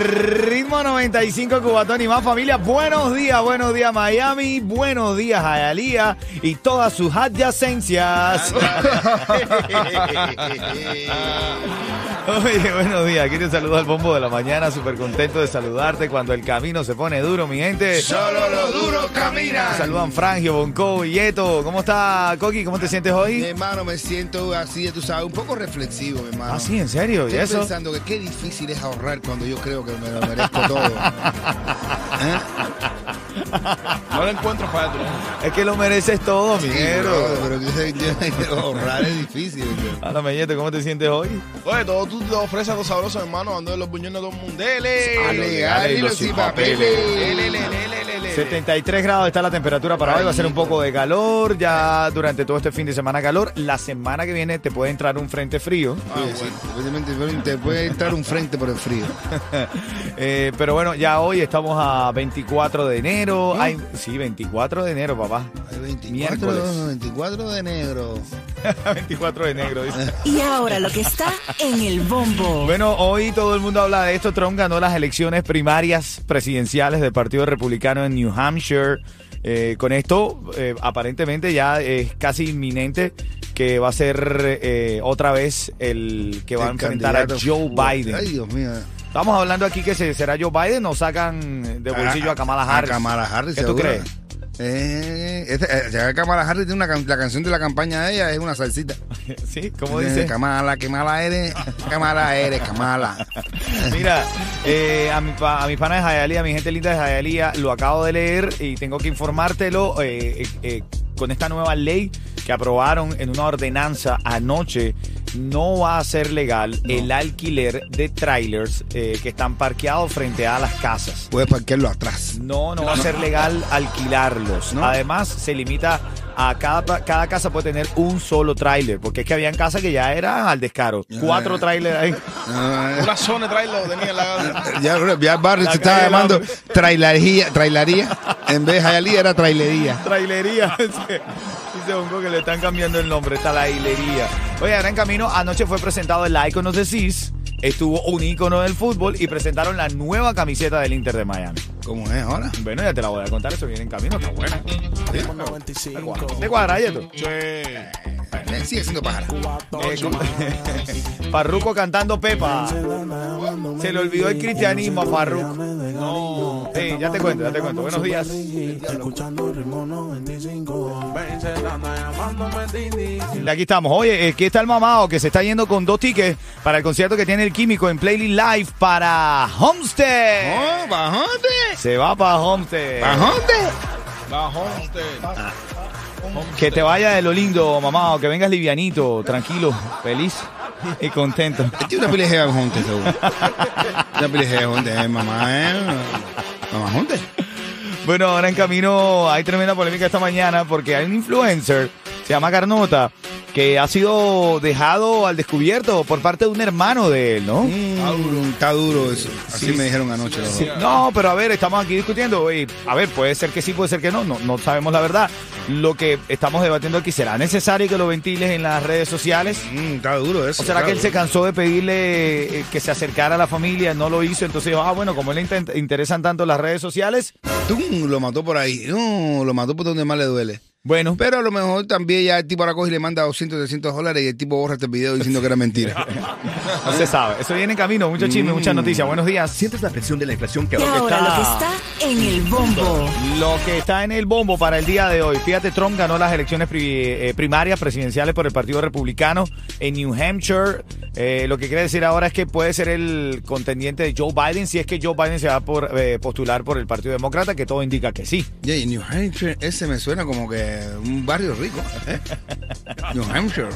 Ritmo 95 Cubatón y más familia. Buenos días, buenos días Miami, buenos días Hialeah y todas sus adyacencias. Oye, buenos días. Aquí te saluda el bombo de la mañana. Súper contento de saludarte cuando el camino se pone duro, mi gente. Solo los duros caminan. Saludan Frangio, Bonco y Yeto. ¿Cómo está, Coqui? ¿Cómo te sientes Mi hoy? hermano, me siento así, tú sabes, un poco reflexivo, mi hermano. Ah, sí, ¿en serio? ¿Y Estoy eso? pensando que qué difícil es ahorrar cuando yo creo que me lo merezco todo. ¿Eh? No lo encuentro para. Es que lo mereces todo, mi pero yo- yo- ahorrar es difícil. bro. Háblame, Yeto, ¿cómo te sientes hoy? Oye, todo tú te ofreces a los sabrosos, hermano, ando de los buñones de mundo. Dele. Alegal y los sin papeles. 73 grados está la temperatura para hoy, va a ser un poco de calor, ya durante todo este fin de semana calor. La semana que viene te puede entrar un frente frío, Oye, sí, te puede entrar un frente por el frío. Eh, pero bueno, ya hoy estamos a 24 de enero. Hay, sí, 24 de enero, papá. Hay 24, Miércoles. 24 de negro. 24 de enero, dice. Y ahora lo que está en el bombo. Bueno, hoy todo el mundo habla de esto. Trump ganó las elecciones primarias presidenciales del Partido Republicano en New Hampshire. Eh, con esto, eh, aparentemente ya es casi inminente que va a ser eh, otra vez el que va a enfrentar a Joe. Biden. Ay, Dios mío. Estamos hablando aquí que se- será Joe Biden o sacan de bolsillo a Kamala Harris. A Kamala Harris, ¿Qué tú seguro. crees? Eh, este, eh, Kamala Harris tiene una can- la canción de la campaña de ella es una salsita. ¿Sí? ¿Cómo Eh, dice? Kamala, qué mala eres, Kamala eres, Kamala. Mira, eh, a, mi, pa- a mi pana de Jayalía, a mi gente linda de Jayalía, lo acabo de leer y tengo que informártelo eh, eh, con esta nueva ley que aprobaron en una ordenanza anoche. No va a ser legal el alquiler de trailers eh, que están parqueados frente a las casas. Puedes parquearlo atrás. No, no va a ser legal alquilarlos. ¿No? Además, se limita a cada, cada casa puede tener un solo trailer, porque es que habían casas que ya eran al descaro. Cuatro trailers ahí. Ah, Una zona de trailer lo tenía en la ya, ya el barrio se estaba llamando trailería, trailería. En vez de Jayalía era trailería. Trailería. Dice Bongo que le están cambiando el nombre, está la hilería. Oye, ahora en camino, anoche fue presentado el Icon of the Seas. Estuvo un ícono del fútbol y presentaron la nueva camiseta del Inter de Miami. ¿Cómo es ahora? Bueno, ya te la voy a contar, eso viene en camino, está buena. ¿Te cuadra? ¿Te cuadra, Yeto? Eh, Sigue siendo pájaro. Eh, ¿cómo? Farruko cantando Pepa. Se le olvidó el cristianismo a Farruko. No. Sí, ya te cuento, ya te cuento. Buenos días. Aquí estamos. Oye, aquí está el mamado que se está yendo con dos tickets para el concierto que tiene el químico en Playlist Live para Homestead. ¡Oh, bajonte! Se va para Homestead. ¡Bajonte! Bajón usted. Que te vaya de lo lindo, mamado. Que vengas livianito, tranquilo, feliz y contento. Tiene una pila de bajonte, seguro. Una pila de eh, mamá, ¿eh? Mamá, jonte. Bueno, ahora en camino hay tremenda polémica esta mañana porque hay un influencer, se llama Carnota, que ha sido dejado al descubierto por parte de un hermano de él, ¿no? Está duro, está duro eso. Así Sí. me dijeron anoche los Sí, dos. No, pero a ver, estamos aquí discutiendo. y, a ver, puede ser que sí, puede ser que no, no. No sabemos la verdad. Lo que estamos debatiendo aquí, ¿será necesario que lo ventiles en las redes sociales? Mm, está duro eso. ¿O será que él se cansó de pedirle eh, que se acercara a la familia, no lo hizo? Entonces dijo, ah, bueno, como le interesan tanto las redes sociales, Tum, lo mató por ahí. No, lo mató por donde más le duele. Bueno, Pero a lo mejor también ya el tipo ahora coge y le manda 200, 300 dólares y el tipo borra este video diciendo que era mentira. no se sabe. Eso viene en camino. Mucho chisme, muchas noticias. Buenos días. Sientes la presión de la inflación que Y ahora está- lo que está en el bombo. Lo que está en el bombo para el día de hoy. Fíjate, Trump ganó las elecciones pri- eh, primarias presidenciales por el Partido Republicano en New Hampshire. Eh, lo que quiere decir ahora es que puede ser el contendiente de Joe Biden si es que Joe Biden se va a por, eh, postular por el Partido Demócrata, que todo indica que sí. Y New Hampshire, ese me suena como que un barrio rico. ¿eh? New Hampshire.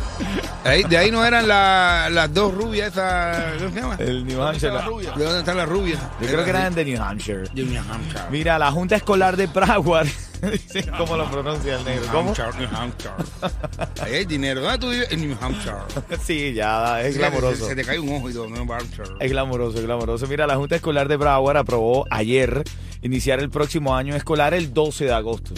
Ahí- de ahí no eran la- las dos rubias esas. ¿Cómo se llama? El New Hampshire. La la- rubia. ¿De dónde están las rubias? yo creo que eran de New Hampshire. De New Hampshire. Mira, la Junta Escolar de Broward. ¿Cómo lo pronuncia el negro? New ¿Cómo? Hampshire, New Hampshire. Ahí hay dinero. ¿Dónde tú vives? En New Hampshire. Sí, ya, es Se, glamoroso. se te cae un ojo y todo, New Hampshire. Es glamoroso, es glamoroso. Mira, la Junta Escolar de Broward aprobó ayer iniciar el próximo año escolar el 12 de agosto.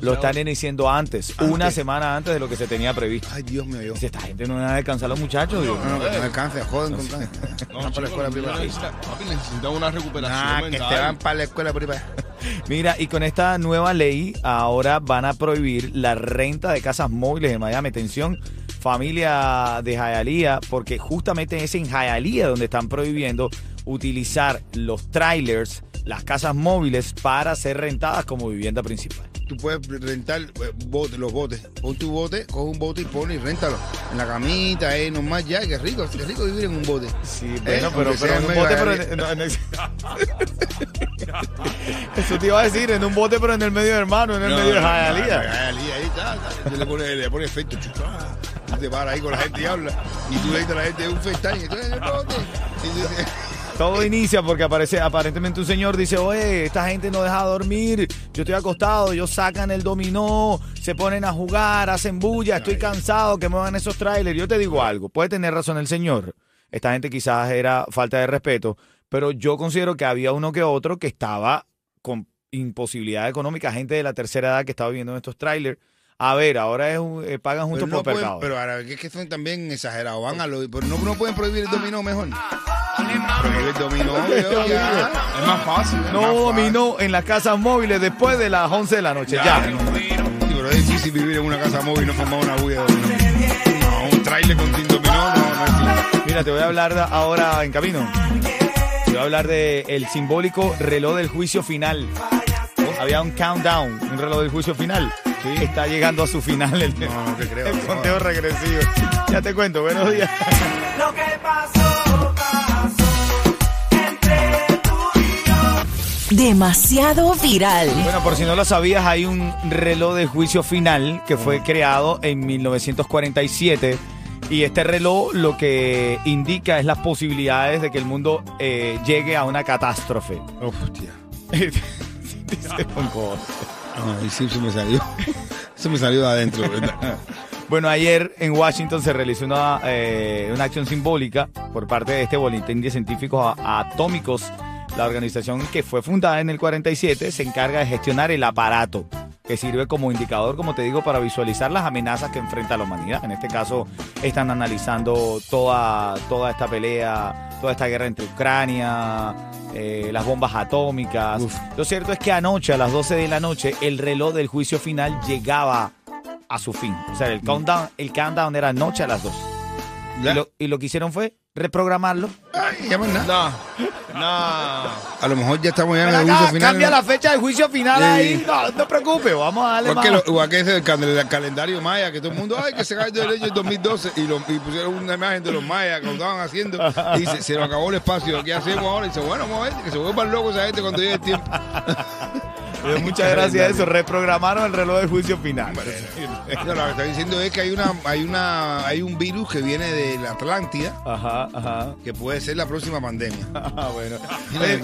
Lo están iniciando antes, una semana antes de lo que se tenía previsto. Ay, Dios mío. Dice, esta gente no va a descansar los muchachos. Dios. No, no, que no alcance, joden con No, Van para la escuela privada. necesitan- papi, necesitan una recuperación Ah, que te van para la escuela privada. Mira, y con esta nueva ley ahora van a prohibir la renta de casas móviles en Miami. Atención, familia de Hialeah, porque justamente es en Hialeah donde están prohibiendo utilizar los trailers, las casas móviles, para ser rentadas como vivienda principal. Tú puedes rentar eh, bote, los botes. Pon tu bote, coge un bote y ponlo y réntalo. En la camita, eh, nomás ya, qué rico, qué rico vivir en un bote. Sí, Eh, bueno, pero, pero en un bote, pero en, no, en el- Eso te iba a decir, en un bote, pero en el medio de hermano, en el medio de Hialeah. Hialeah, ahí está. le pones, le pones efecto, chucha. Tú te paras ahí con la gente y habla. Y tú le dices a la gente un FaceTime y tú en el bote. Todo inicia porque aparece aparentemente un señor dice, oye, esta gente no deja dormir, yo estoy acostado, ellos sacan el dominó, se ponen a jugar, hacen bulla, estoy cansado, que muevan esos trailers. Yo te digo algo, puede tener razón el señor, esta gente quizás era falta de respeto, pero yo considero que había uno que otro que estaba con imposibilidad económica, gente de la tercera edad que estaba viviendo en estos trailers. A ver, ahora es un- eh, pagan juntos pero, no por pueden, pecado. pero ahora es que son también exagerados. Van a lo, pero no, no pueden prohibir el dominó mejor. Prohibir el dominó, viejo, ya. Es más fácil. no dominó en las casas móviles después de las 11 de la noche, ya. Sí, pero es difícil vivir en una casa móvil y no formar una bulla de dominó. No, un trailer con sin dominó no, no. Mira, te voy a hablar de- ahora en camino. Te voy a hablar de el simbólico reloj del juicio final. Había un countdown, un reloj del juicio final. Está llegando a su final el, No, no te creo. el conteo regresivo. Ya te cuento, buenos días. Demasiado viral. Bueno, por si no lo sabías, hay un reloj de juicio final que fue creado en 1947. Y este reloj lo que indica es las posibilidades de que el mundo eh, llegue a una catástrofe. Hostia. Dice. Ay, sí, se me salió. Se me salió de adentro, ¿verdad? Bueno, ayer en Washington se realizó una, eh, una acción simbólica por parte de este boletín de científicos a- atómicos. La organización que fue fundada en el 47 se encarga de gestionar el aparato que sirve como indicador, como te digo, para visualizar las amenazas que enfrenta la humanidad. En este caso, están analizando toda, toda esta pelea, toda esta guerra entre Ucrania, eh, las bombas atómicas. Uf. Lo cierto es que anoche, a las 12 de la noche, el reloj del juicio final llegaba a su fin. O sea, el countdown, el countdown era anoche a las 2. Ya. Y lo, y lo que hicieron fue reprogramarlo. Ay, ya más nada. No, no. A lo mejor ya estamos ya en el acá, juicio final. cambia ¿no? la fecha del juicio final Sí. ahí. No, no te preocupes, vamos a darle más. lo, igual que cal- del calendario maya, que todo el mundo, ay, que se cae de derecho en 2012 y, lo, y pusieron una imagen de los mayas que lo estaban haciendo y se nos acabó el espacio, ¿qué hacemos ahora? Y dice, bueno, vamos a ver, que se vuelvan locos esa gente cuando llegue el tiempo. Muchas gracias a eso. Reprogramaron el reloj del juicio final. No, lo que está diciendo es que hay una, hay una, hay un virus que viene de la Atlántida Ajá, ajá. que puede ser la próxima pandemia. Ah, bueno. Oye,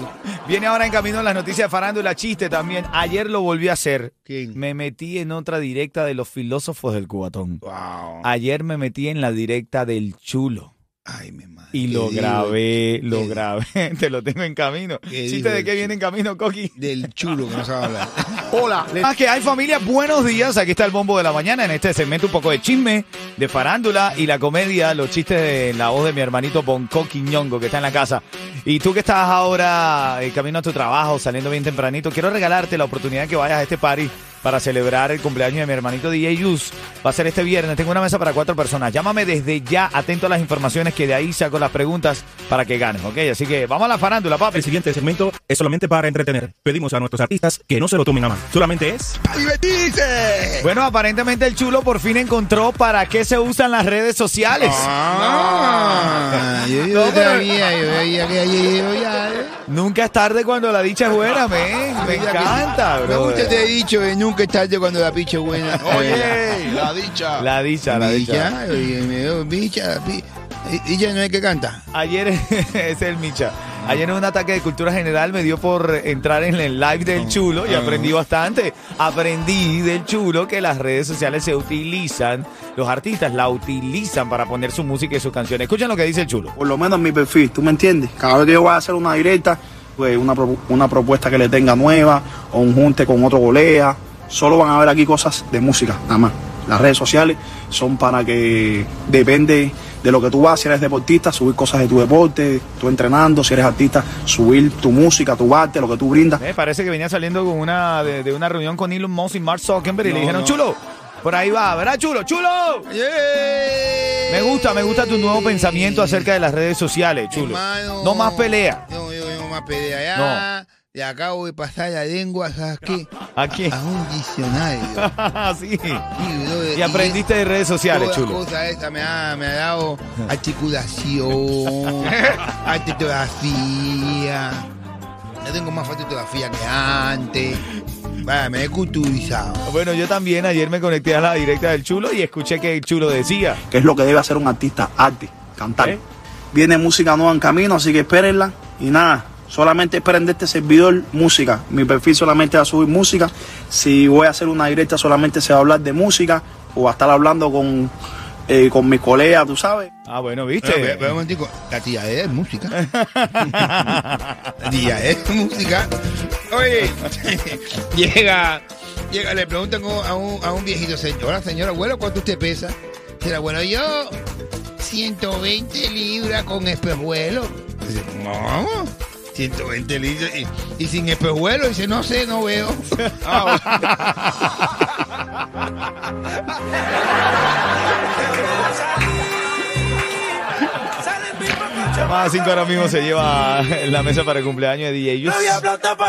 viene ahora en camino las noticias de farándula, chiste también. Ayer lo volví a hacer. ¿Quién? Me metí en otra directa de los filósofos del cubatón. Wow. Ayer me metí en la directa del chulo. Ay, mi madre. Y lo digo, grabé, lo grabé. Te lo tengo en camino. ¿Qué ¿Chiste de qué viene en camino, Coqui? Del chulo que no sabe hablar. Hola. Ah, que hay familia, buenos días. Aquí está el bombo de la mañana en este segmento un poco de chisme, de farándula y la comedia, los chistes de la voz de mi hermanito Bonco Quiñongo que está en la casa. Y tú que estás ahora eh, camino a tu trabajo, saliendo bien tempranito, quiero regalarte la oportunidad que vayas a este party para celebrar el cumpleaños de mi hermanito DJ Yus. Va a ser este viernes. Tengo una mesa para cuatro personas. Llámame desde ya, atento a las informaciones que de ahí saco las preguntas para que ganes, ¿ok? Así que vamos a la farándula, papi. El siguiente segmento es solamente para entretener. Pedimos a nuestros artistas que no se lo tomen a mal. Solamente es ¡Divertirse! Bueno, aparentemente el chulo por fin encontró para qué se usan las redes sociales. Ah, yo, yo yo que yo ¿eh? Nunca es tarde cuando la dicha es buena. Me que- encanta, Me bro. gusta te he dicho, eh, nunca es tarde cuando la picha es buena. Oye, la dicha. La dicha, la dicha. Oye, me veo bicha, pi- y- Ella no es que canta. Ayer, ese es el Micha. Ayer en un ataque de cultura general me dio por entrar en el live del chulo y aprendí bastante. Aprendí del chulo que las redes sociales se utilizan, los artistas la utilizan para poner su música y sus canciones. Escuchen lo que dice el chulo. por lo menos en mi perfil, ¿tú me entiendes? Cada vez que yo voy a hacer una directa, pues una, pro- una propuesta que le tenga nueva o un junte con otro colega, solo van a ver aquí cosas de música, nada más. Las redes sociales son para que depende de lo que tú vas, si eres deportista, subir cosas de tu deporte, tú entrenando, si eres artista, subir tu música, tu arte, lo que tú brindas. Me parece que venía saliendo con una, de, de una reunión con Elon Musk y Mark Zuckerberg y le No, dijeron, no. chulo, por ahí va, ¿verdad, chulo? ¡Chulo! Me gusta, me gusta tu nuevo pensamiento acerca de las redes sociales, chulo. Hermano. No más pelea. No, yo no más pelea. Ya, le acabo de pasar la lengua, ¿sabes qué? Aquí. A un diccionario. sí. Sí, brother, Y aprendiste de redes sociales, todas chulo. cosas esas me ha, me ha dado articulación, artografía. Yo tengo más fotografía que antes. Vaya, me he culturizado. Bueno, yo también ayer me conecté a la directa del chulo y escuché que el chulo decía. que es lo que debe hacer un artista, arte, cantar. ¿Eh? Viene música nueva en camino, así que espérenla. Y nada, solamente esperen de este servidor música. Mi perfil solamente va a subir música. Si voy a hacer una directa, solamente se va a hablar de música o va a estar hablando con, eh, con mis colegas, tú sabes. Ah, bueno, Pero, ¿viste? pero, pero un momentico, la tía es música. La tía es música. Oye, llega, llega, le preguntan a un, a un viejito, señora, señora abuelo, ¿cuánto usted pesa? Dice el abuelo, yo 120 libras con espejuelo. Dice, no, 120 libras y, y sin espejuelo. Dice, no sé, no veo. Llamada 5 ahora mismo se lleva la mesa para el cumpleaños de DJ Yus.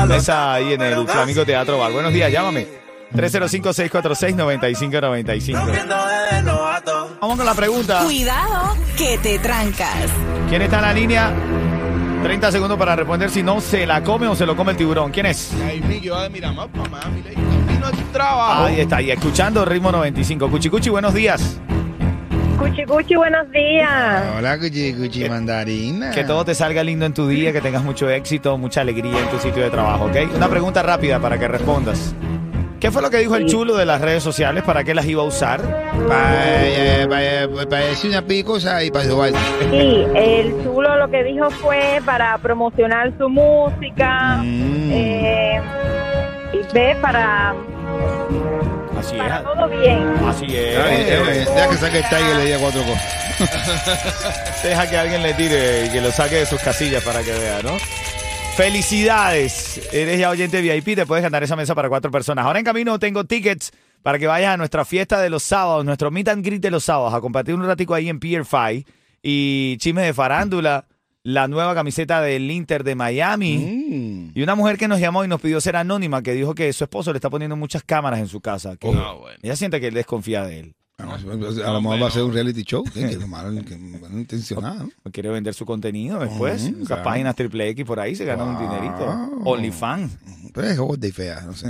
Mesa ahí en el Flamenco Teatro Bar. Buenos días, llámame. 305-646-9595. Vamos con la pregunta. Cuidado que te trancas. ¿Quién está en la línea? 30 segundos para responder si no se la come o se lo come el tiburón. ¿Quién es? Yo de Miramar, mamá, trabajo. Ahí está, y escuchando Ritmo 95. Cuchicuchi, buenos días. Cuchi Cuchi, buenos días. Hola, cuchi, cuchi mandarina. Que todo te salga lindo en tu día, que tengas mucho éxito, mucha alegría en tu sitio de trabajo, ¿ok? Una pregunta rápida para que respondas. ¿Qué fue lo que dijo el chulo de las redes sociales? ¿Para qué las iba a usar? Para, para, para decir una picosa y para robar. Sí, el chulo lo que dijo fue para promocionar su música, Mm. eh, y ve para, Así para es. todo bien. Así es. Deja que saque el Tiger y le diga cuatro cosas. Deja que alguien le tire y que lo saque de sus casillas para que vea, ¿no? Felicidades. Eres ya oyente VIP, te puedes ganar esa mesa para cuatro personas. Ahora en camino tengo tickets para que vayas a nuestra fiesta de los sábados, nuestro meet and greet de los sábados, a compartir un ratico ahí en Pier 5 y chismes de farándula, la nueva camiseta del Inter de Miami. Y una mujer que nos llamó y nos pidió ser anónima, que dijo que su esposo le está poniendo muchas cámaras en su casa. Que Ah, bueno. Ella siente que él desconfía de él. A lo mejor va a ser un reality show. ¿Qué? Que mal, que mal intencionado. O quiere vender su contenido después. Esas claro. páginas triple X por ahí se ganan un dinerito. OnlyFans. Pero es gorda y fea. No sé.